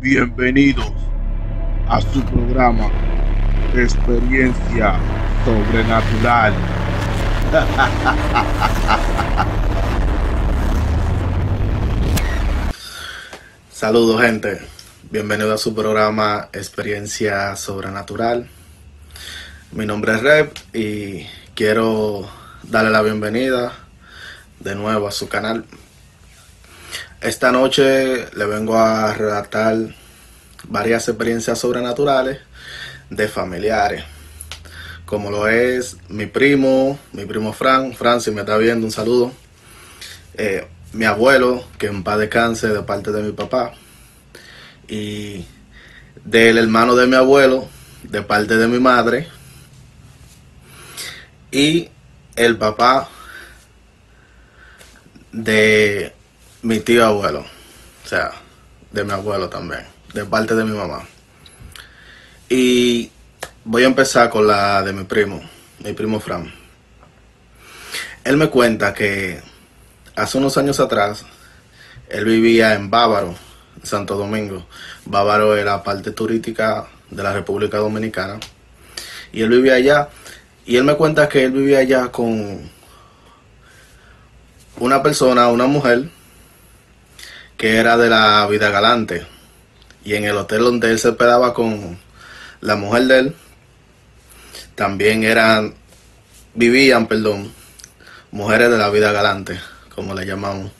Bienvenidos a su programa Experiencia Sobrenatural. Saludos gente, bienvenido a su programa Experiencia Sobrenatural. Mi nombre es Rep y quiero darle la bienvenida de nuevo a su canal. Esta noche le vengo a relatar varias experiencias sobrenaturales de familiares. Como lo es mi primo, mi primo Fran. Fran, si me está viendo, un saludo. Eh, mi abuelo, que en paz descanse de parte de mi papá. Y del hermano de mi abuelo, de parte de mi madre. Y el papá de mi tío abuelo, o sea, de mi abuelo también, de parte de mi mamá. Y voy a empezar con la de mi primo, mi primo Fran. Él me cuenta que hace unos años atrás, él vivía en Bávaro, Santo Domingo. Bávaro era parte turística de la República Dominicana. Y él vivía allá. Y él me cuenta que él vivía allá con una persona, una mujer, que era de la vida galante. Y en el hotel donde él se hospedaba con la mujer de él, también eran, vivían, perdón, mujeres de la vida galante, como le llamamos.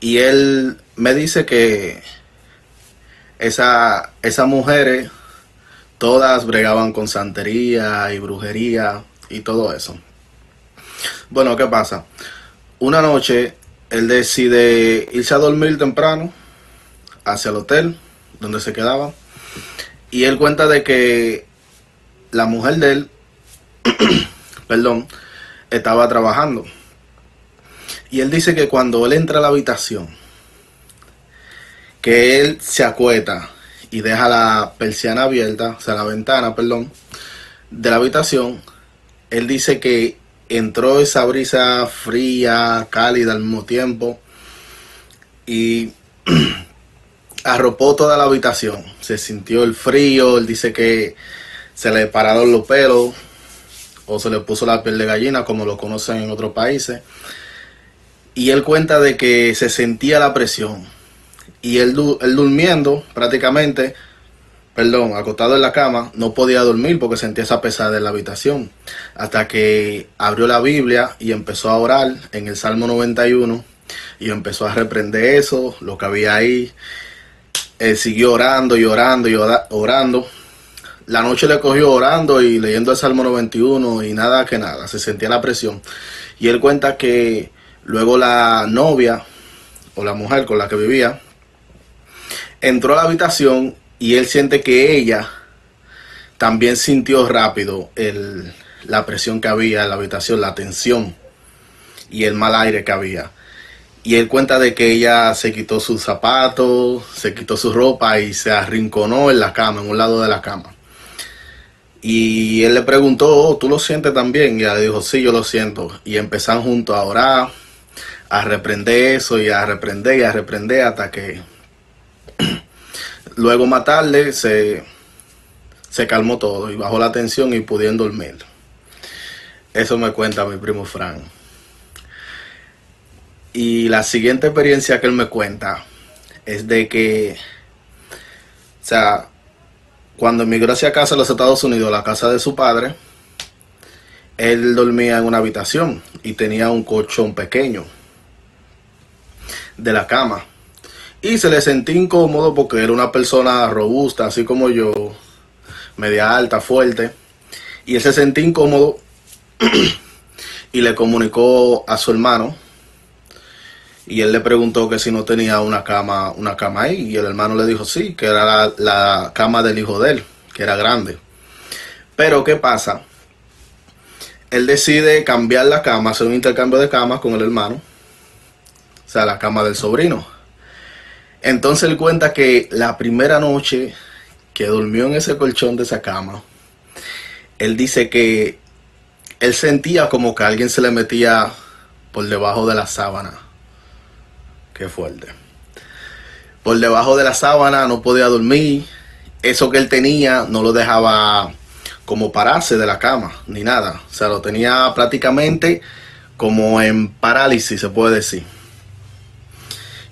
Y él me dice que esa, esas mujeres todas bregaban con santería y brujería y todo eso. Bueno, ¿qué pasa? Una noche él decide irse a dormir temprano hacia el hotel donde se quedaba. Y él cuenta de que la mujer de él, perdón, estaba trabajando. Y él dice que cuando él entra a la habitación, que él se acueta y deja la persiana abierta, o sea, la ventana, perdón, de la habitación, él dice que entró esa brisa fría, cálida al mismo tiempo y arropó toda la habitación. Se sintió el frío, él dice que se le pararon los pelos o se le puso la piel de gallina como lo conocen en otros países. Y él cuenta de que se sentía la presión. Y él, durmiendo prácticamente perdón, acostado en la cama, no podía dormir porque sentía esa pesada en la habitación. Hasta que abrió la Biblia y empezó a orar en el Salmo 91 y empezó a reprender eso, lo que había ahí. Él siguió orando y orando y orando. La noche le cogió orando y leyendo el Salmo 91 y nada que nada, se sentía la presión. Y él cuenta que luego la novia o la mujer con la que vivía entró a la habitación y él siente que ella también sintió rápido el, la presión que había en la habitación, la tensión y el mal aire que había. Y él cuenta de que ella se quitó sus zapatos, se quitó su ropa y se arrinconó en la cama, en un lado de la cama. Y él le preguntó, oh, ¿tú lo sientes también? Y ella dijo, sí, yo lo siento. Y empezaron juntos a orar, a reprender eso y a reprender y a reprender hasta que Luego más tarde se, se calmó todo y bajó la tensión y pudieron dormir. Eso me cuenta mi primo Frank. Y la siguiente experiencia que él me cuenta es de que, o sea, cuando emigró hacia casa a los Estados Unidos, la casa de su padre, él dormía en una habitación y tenía un colchón pequeño de la cama. Y se le sentí incómodo porque era una persona robusta, así como yo, media alta, fuerte. Y él se sentía incómodo y le comunicó a su hermano. Y él le preguntó que si no tenía una cama, una cama ahí. Y el hermano le dijo sí, que era la, la cama del hijo de él, que era grande. Pero ¿qué pasa? Él decide cambiar la cama, hacer un intercambio de camas con el hermano. O sea, la cama del sobrino. Entonces él cuenta que la primera noche que durmió en ese colchón de esa cama, él dice que él sentía como que alguien se le metía por debajo de la sábana. Qué fuerte. por debajo de la sábana, no podía dormir. Eso que él tenía no lo dejaba como pararse de la cama, ni nada. O sea, lo tenía prácticamente como en parálisis, se puede decir.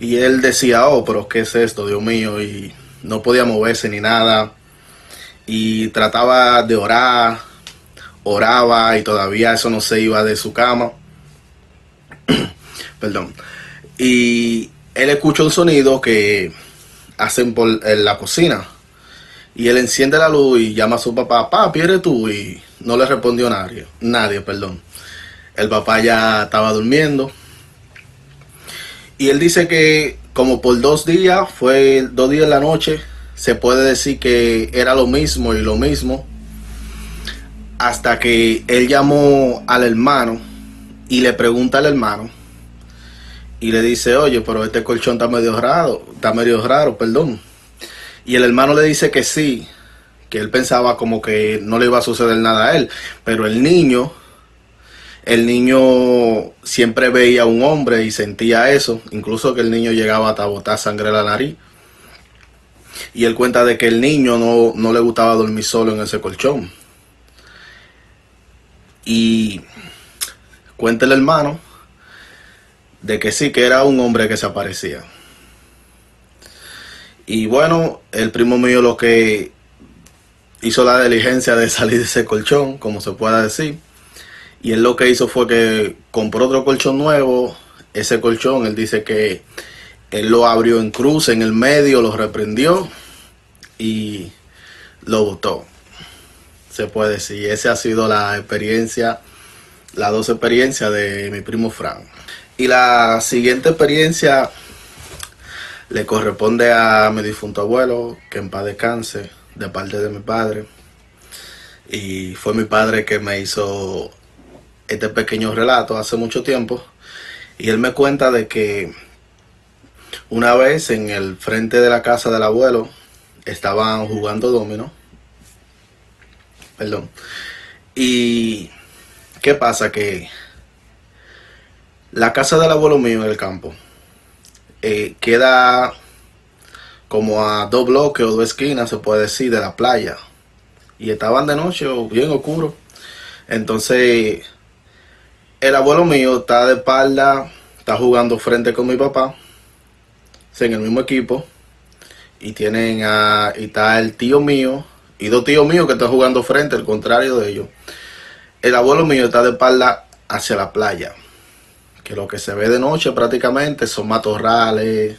Y él decía, oh, pero ¿qué es esto, Dios mío? Y no podía moverse ni nada. Y trataba de orar, oraba y todavía eso no se iba de su cama. Perdón. Y él escucha un sonido que hacen por en la cocina. Y él enciende la luz y llama a su papá, papi, eres tú. Y no le respondió nadie, nadie, perdón. El papá ya estaba durmiendo. Y él dice que como por dos días, fue dos días en la noche, se puede decir que era lo mismo y lo mismo. Hasta que él llamó al hermano y le pregunta al hermano y le dice, oye, pero este colchón está medio raro, está medio raro, perdón. Y el hermano le dice que sí, que él pensaba como que no le iba a suceder nada a él, pero el niño, el niño siempre veía a un hombre y sentía eso, incluso que el niño llegaba a botar sangre a la nariz. Y él cuenta de que el niño no, no le gustaba dormir solo en ese colchón. Y cuenta el hermano de que sí, que era un hombre que se aparecía. Y bueno, el primo mío lo que hizo la diligencia de salir de ese colchón, como se pueda decir. Y él lo que hizo fue que compró otro colchón nuevo. Ese colchón, él dice que él lo abrió en cruz en el medio, lo reprendió y lo botó. Se puede decir. Esa ha sido la experiencia, las dos experiencias de mi primo Frank. Y la siguiente experiencia le corresponde a mi difunto abuelo, que en paz descanse, de parte de mi padre. Y fue mi padre que me hizo este pequeño relato hace mucho tiempo. Y él me cuenta de que una vez en el frente de la casa del abuelo estaban jugando domino. Perdón. Y ¿qué pasa? Que la casa del abuelo mío en el campo eh, queda como a dos bloques o dos esquinas, se puede decir, de la playa. Y estaban de noche bien oscuro. Entonces, el abuelo mío está de espalda, está jugando frente con mi papá, en el mismo equipo. Y tienen a, y está el tío mío y dos tíos míos que están jugando frente, al contrario de ellos. El abuelo mío está de espalda hacia la playa que lo que se ve de noche prácticamente son matorrales,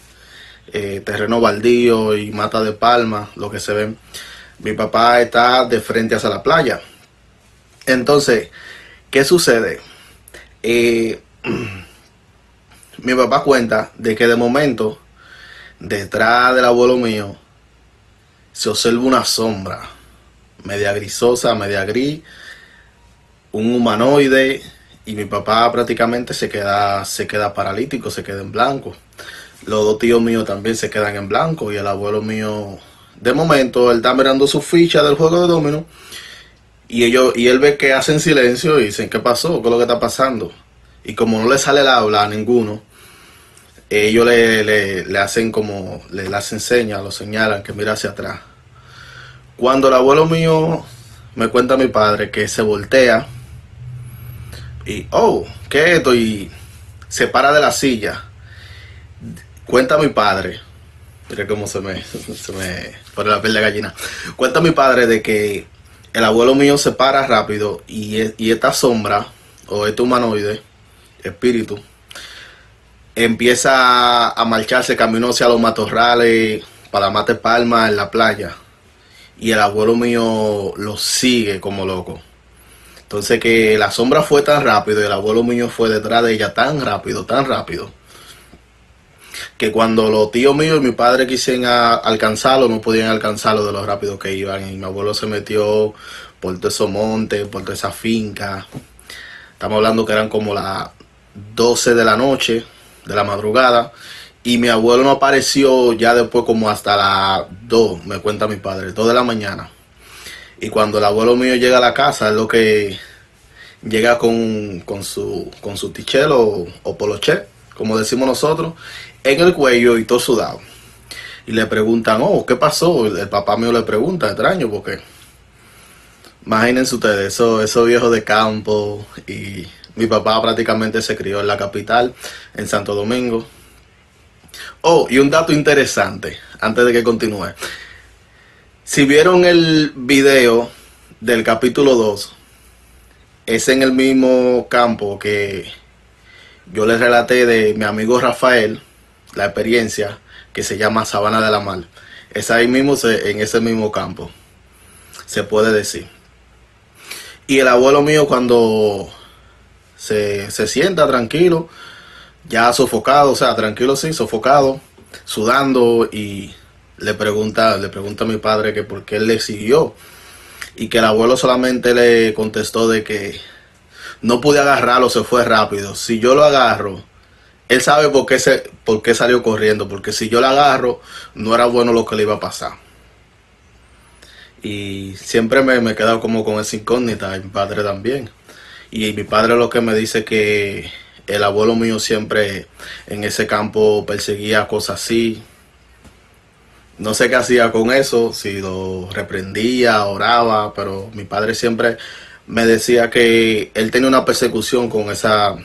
eh, terreno baldío y mata de palma, lo que se ven. Mi papá está de frente hacia la playa. Entonces, ¿qué sucede? Eh, mi papá cuenta de que de momento, detrás del abuelo mío, se observa una sombra, media grisosa, media gris, un humanoide y mi papá prácticamente se queda, se queda paralítico, se queda en blanco. Los dos tíos míos también se quedan en blanco y el abuelo mío, de momento, él está mirando su ficha del juego de domino y ellos y él ve que hacen silencio y dicen, ¿qué pasó? ¿Qué es lo que está pasando? Y como no le sale el habla a ninguno, ellos le, le, hacen como, le, le hacen señas, lo señalan que mira hacia atrás. Cuando el abuelo mío me cuenta a mi padre que se voltea, y, oh, ¿qué es esto? Y se para de la silla. Cuenta mi padre. Mira cómo se me, se me pone la piel de gallina. Cuenta mi padre de que el abuelo mío se para rápido y, y esta sombra, o este humanoide, espíritu, empieza a marcharse camino hacia los matorrales para mate palma en la playa. Y el abuelo mío lo sigue como loco. Entonces que la sombra fue tan rápido y el abuelo mío fue detrás de ella tan rápido, tan rápido, que cuando los tíos míos y mi padre quisieron alcanzarlo, no podían alcanzarlo de lo rápido que iban. Y mi abuelo se metió por todo esos montes, por toda esa finca. Estamos hablando que eran como las 12 de la noche, de la madrugada. Y mi abuelo no apareció ya después como hasta las 2, me cuenta mi padre, 2 de la mañana. Y cuando el abuelo mío llega a la casa, es lo que llega con, su, con su tichelo o, poloche, como decimos nosotros, en el cuello y todo sudado. y le preguntan, oh, ¿qué pasó? El papá mío le pregunta, extraño, porque imagínense ustedes, esos eso viejos de campo y mi papá prácticamente se crió en la capital, en Santo Domingo. Oh, y un dato interesante, antes de que continúe. Si vieron el video del capítulo 2, es en el mismo campo que yo les relaté de mi amigo Rafael, la experiencia que se llama Sabana de la Mar. Es ahí mismo, en ese mismo campo, se puede decir. Y el abuelo mío cuando se, sienta tranquilo, ya sofocado, o sea, tranquilo sí, sofocado, sudando y le pregunta, le pregunta a mi padre que por qué él le siguió y que el abuelo solamente le contestó de que no pude agarrarlo, se fue rápido. Si yo lo agarro, él sabe por qué, se, por qué salió corriendo, porque si yo lo agarro, no era bueno lo que le iba a pasar. Y siempre me, me he quedado como con esa incógnita, y mi padre también. Y mi padre lo que me dice que el abuelo mío siempre en ese campo perseguía cosas así. No sé qué hacía con eso, si lo reprendía, oraba, pero mi padre siempre me decía que él tenía una persecución con esa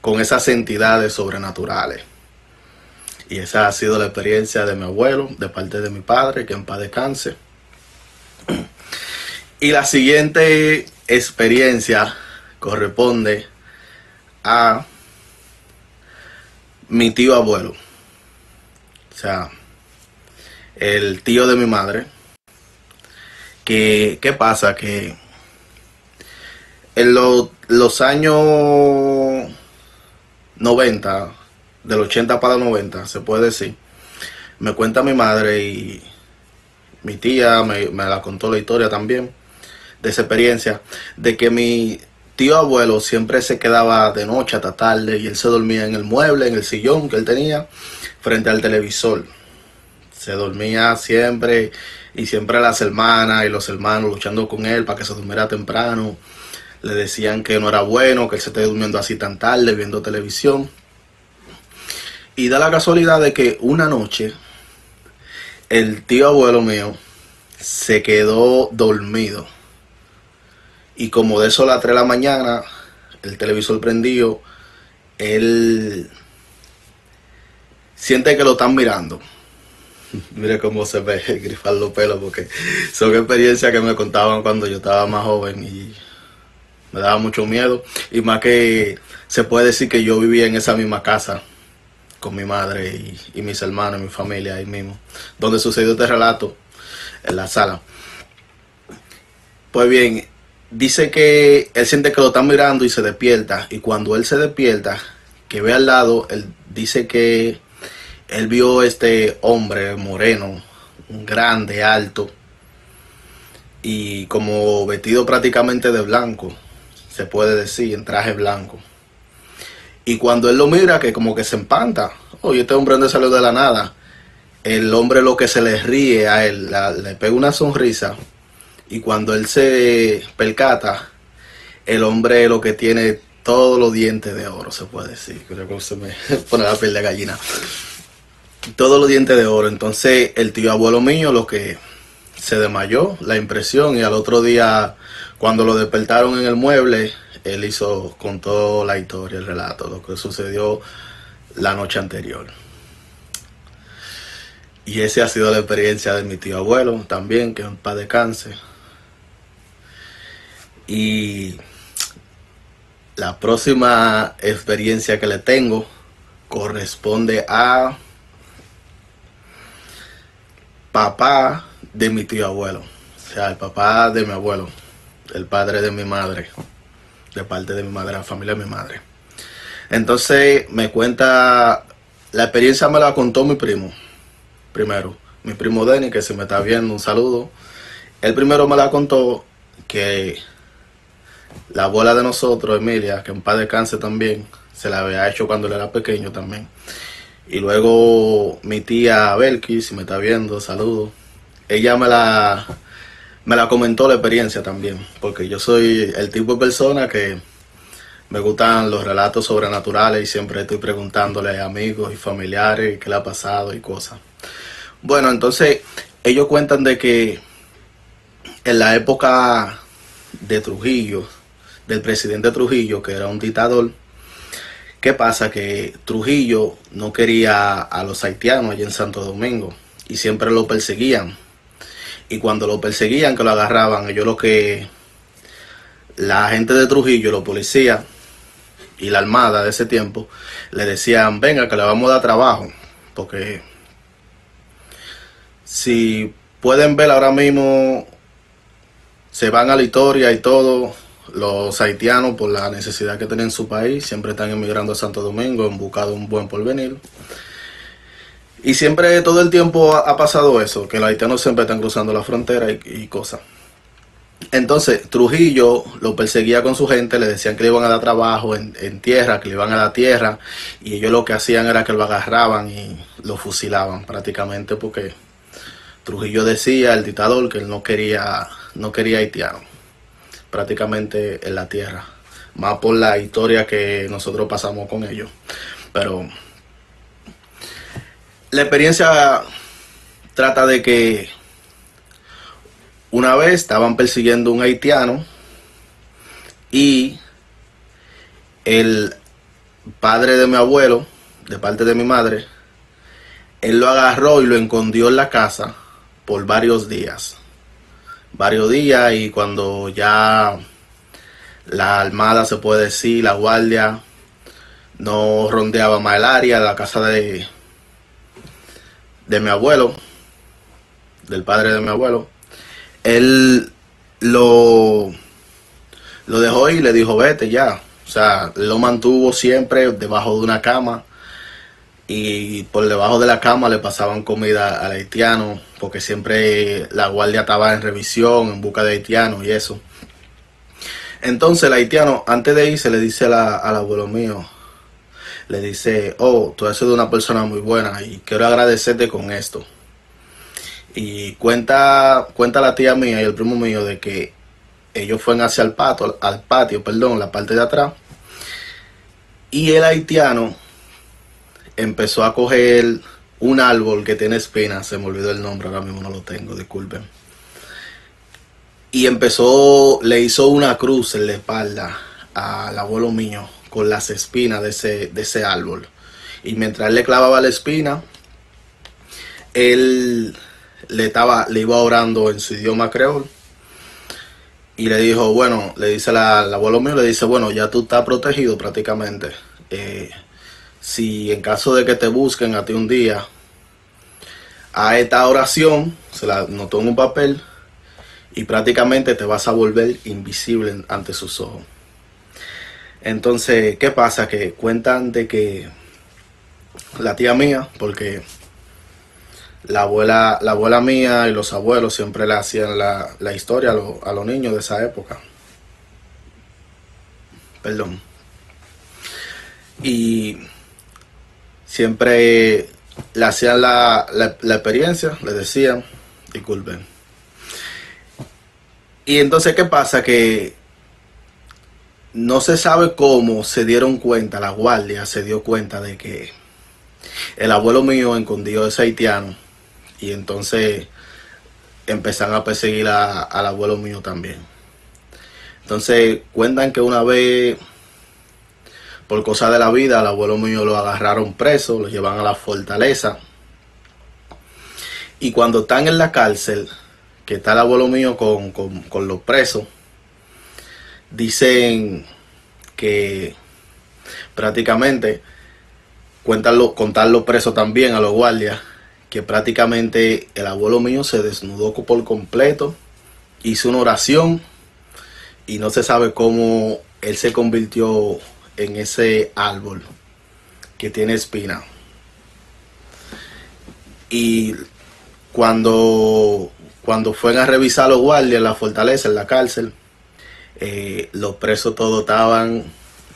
con esas entidades sobrenaturales. Y esa ha sido la experiencia de mi abuelo, de parte de mi padre, que en paz descanse. Y la siguiente experiencia corresponde a mi tío abuelo. O sea, el tío de mi madre. Que, ¿Qué pasa? Que en los años 90, del 80 para 90, se puede decir, me cuenta mi madre y mi tía me, la contó la historia también de esa experiencia, de que mi tío abuelo siempre se quedaba de noche hasta tarde y él se dormía en el mueble, en el sillón que él tenía, frente al televisor. Se dormía siempre y siempre las hermanas y los hermanos luchando con él para que se durmiera temprano le decían que no era bueno, que él se esté durmiendo así tan tarde viendo televisión. Y da la casualidad de que una noche el tío abuelo mío se quedó dormido. Y como de eso a las 3 de la mañana, el televisor prendido, él siente que lo están mirando. Mire cómo se ve grifar los pelos, porque son experiencias que me contaban cuando yo estaba más joven y me daba mucho miedo. Y más que se puede decir que yo vivía en esa misma casa con mi madre y, mis hermanos, mi familia ahí mismo, donde sucedió este relato en la sala. Pues bien, dice que él siente que lo están mirando y se despierta. Y cuando él se despierta, que ve al lado, él dice que él vio este hombre moreno, grande, alto y como vestido prácticamente de blanco se puede decir, en traje blanco. Y cuando él lo mira, que como que se empanta, oye, este hombre no salió de la nada. El hombre lo que se le ríe a él, le pega una sonrisa. Y cuando él se percata, el hombre lo que tiene todos los dientes de oro, se puede decir. Creo que se me pone la piel de gallina. Todos los dientes de oro. Entonces, el tío abuelo mío lo que se desmayó, la impresión, y al otro día cuando lo despertaron en el mueble, él hizo, contó la historia, el relato, lo que sucedió la noche anterior. Y esa ha sido la experiencia de mi tío abuelo también, que en paz descanse. Y la próxima experiencia que le tengo corresponde a papá de mi tío abuelo. O sea, el papá de mi abuelo el padre de mi madre, de parte de mi madre, la familia de mi madre. Entonces me cuenta, la experiencia me la contó mi primo, primero, mi primo Denny, que si me está viendo, un saludo. Él primero me la contó que la abuela de nosotros, Emilia, que en paz descanse también, se la había hecho cuando él era pequeño también. Y luego mi tía Belkis, si me está viendo, saludo. Ella me la me la comentó la experiencia también, porque yo soy el tipo de persona que me gustan los relatos sobrenaturales y siempre estoy preguntándole a amigos y familiares qué le ha pasado y cosas. Bueno, entonces ellos cuentan de que en la época de Trujillo, del presidente Trujillo, que era un dictador, ¿qué pasa? Que Trujillo no quería a los haitianos allí en Santo Domingo y siempre lo perseguían. Y cuando lo perseguían, que lo agarraban, ellos lo que la gente de Trujillo, los policías y la armada de ese tiempo, le decían, venga, que le vamos a dar trabajo, porque si pueden ver ahora mismo, se van a la historia y todo, los haitianos por la necesidad que tienen en su país, siempre están emigrando a Santo Domingo en busca de un buen porvenir. Y siempre, todo el tiempo ha, pasado eso, que los haitianos siempre están cruzando la frontera y, cosas. Entonces, Trujillo lo perseguía con su gente, le decían que le iban a dar trabajo en, en, tierra, que le iban a dar tierra, y ellos lo que hacían era que lo agarraban y lo fusilaban prácticamente porque Trujillo decía, el dictador, que él no quería, no quería haitiano, prácticamente en la tierra, más por la historia que nosotros pasamos con ellos. Pero la experiencia trata de que una vez estaban persiguiendo un haitiano y el padre de mi abuelo, de parte de mi madre, él lo agarró y lo escondió en la casa por varios días. Varios días y cuando ya la armada, se puede decir, la guardia, no rondeaba más el área, la casa de, de mi abuelo, del padre de mi abuelo, él lo, lo dejó y le dijo, vete ya. O sea, lo mantuvo siempre debajo de una cama y por debajo de la cama le pasaban comida al haitiano porque siempre la guardia estaba en revisión en busca de haitianos y eso. Entonces el haitiano antes de irse le dice al abuelo mío, le dice, oh, tú has sido una persona muy buena y quiero agradecerte con esto. Y cuenta, cuenta la tía mía y el primo mío de que ellos fueron hacia el patio, al patio, perdón, la parte de atrás. Y el haitiano empezó a coger un árbol que tiene espinas, se me olvidó el nombre, ahora mismo no lo tengo, disculpen. Y empezó, le hizo una cruz en la espalda al abuelo mío con las espinas de ese, de ese árbol. Y mientras él le clavaba la espina, él le, estaba, le iba orando en su idioma creol. Y le dijo, bueno, le dice la, el abuelo mío, le dice, bueno, ya tú estás protegido prácticamente. Eh, si en caso de que te busquen a ti un día, a esta oración, se la notó en un papel y prácticamente te vas a volver invisible ante sus ojos. Entonces, ¿qué pasa? Que cuentan de que la tía mía, porque la abuela, la abuela mía y los abuelos siempre le hacían la, historia a, los niños de esa época. Perdón. Y siempre le hacían la, la experiencia, le decían, disculpen. Y entonces, ¿qué pasa? Que no se sabe cómo se dieron cuenta, la guardia se dio cuenta de que el abuelo mío escondió ese haitiano y entonces empezaron a perseguir al abuelo mío también. Entonces cuentan que una vez, por cosa de la vida, al abuelo mío lo agarraron preso, lo llevan a la fortaleza. Y cuando están en la cárcel, que está el abuelo mío con, con los presos, dicen que prácticamente cuentan los, contar los presos también a los guardias que prácticamente el abuelo mío se desnudó por completo, hizo una oración y no se sabe cómo él se convirtió en ese árbol que tiene espina. Y cuando, cuando fueron a revisar los guardias en la fortaleza, en la cárcel, eh, los presos todos estaban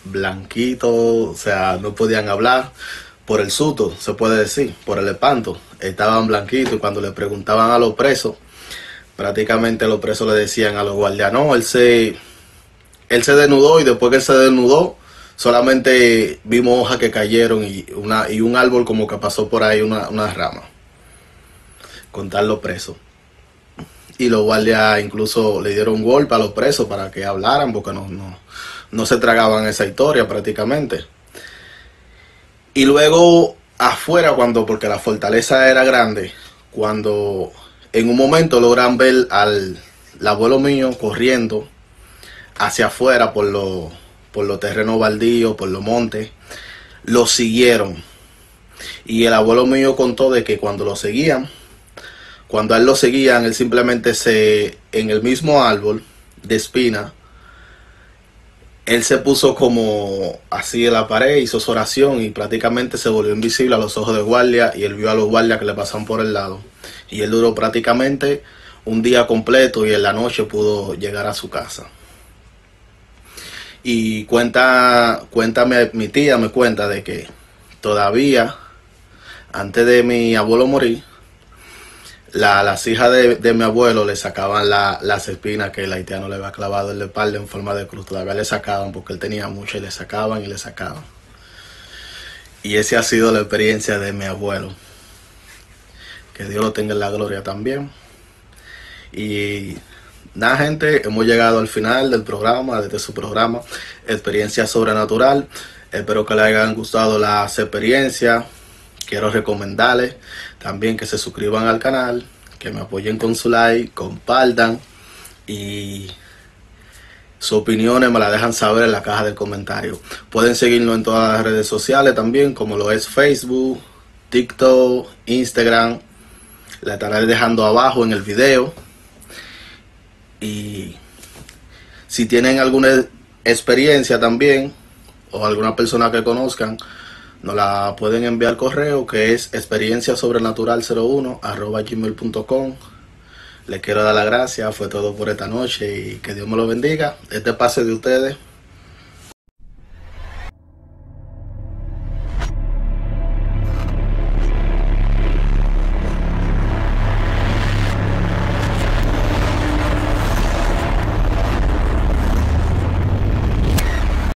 blanquitos, o sea, no podían hablar por el susto, se puede decir, por el espanto. Estaban blanquitos y cuando le preguntaban a los presos, prácticamente los presos le decían a los guardias, no, él se, él se desnudó y después que él se desnudó, solamente vimos hojas que cayeron y, una, y un árbol como que pasó por ahí una, una rama. contarlo preso. Y los guardias incluso le dieron un golpe a los presos para que hablaran porque no, no, no se tragaban esa historia prácticamente. Y luego afuera, cuando, porque la fortaleza era grande, cuando en un momento logran ver al abuelo mío corriendo hacia afuera por los por los terrenos baldíos, por los montes, lo siguieron. Y el abuelo mío contó de que cuando lo seguían, cuando a él lo seguían, él simplemente se, en el mismo árbol de espina, él se puso como así en la pared, hizo su oración y prácticamente se volvió invisible a los ojos de guardia y él vio a los guardias que le pasaban por el lado. Y él duró prácticamente un día completo y en la noche pudo llegar a su casa. Y cuenta, cuéntame, mi tía me cuenta de que todavía, antes de mi abuelo morir, las hijas de, mi abuelo le sacaban las espinas que el haitiano le había clavado en la espalda en forma de cruz. Todavía le sacaban porque él tenía mucho y le sacaban y le sacaban. Y esa ha sido la experiencia de mi abuelo. Que Dios lo tenga en la gloria también. Y nada, gente, hemos llegado al final del programa, desde su programa, Experiencia Sobrenatural. Espero que les hayan gustado las experiencias. Quiero recomendarles también que se suscriban al canal, que me apoyen con su like, compartan y sus opiniones me las dejan saber en la caja de comentarios. Pueden seguirnos en todas las redes sociales también, como lo es Facebook, TikTok, Instagram. La estaré dejando abajo en el video. Y si tienen alguna experiencia también, o alguna persona que conozcan, nos la pueden enviar correo que es experiencia sobrenatural01 arroba gmail.com. Les quiero dar las gracias, fue todo por esta noche y que Dios me lo bendiga. Este pase de ustedes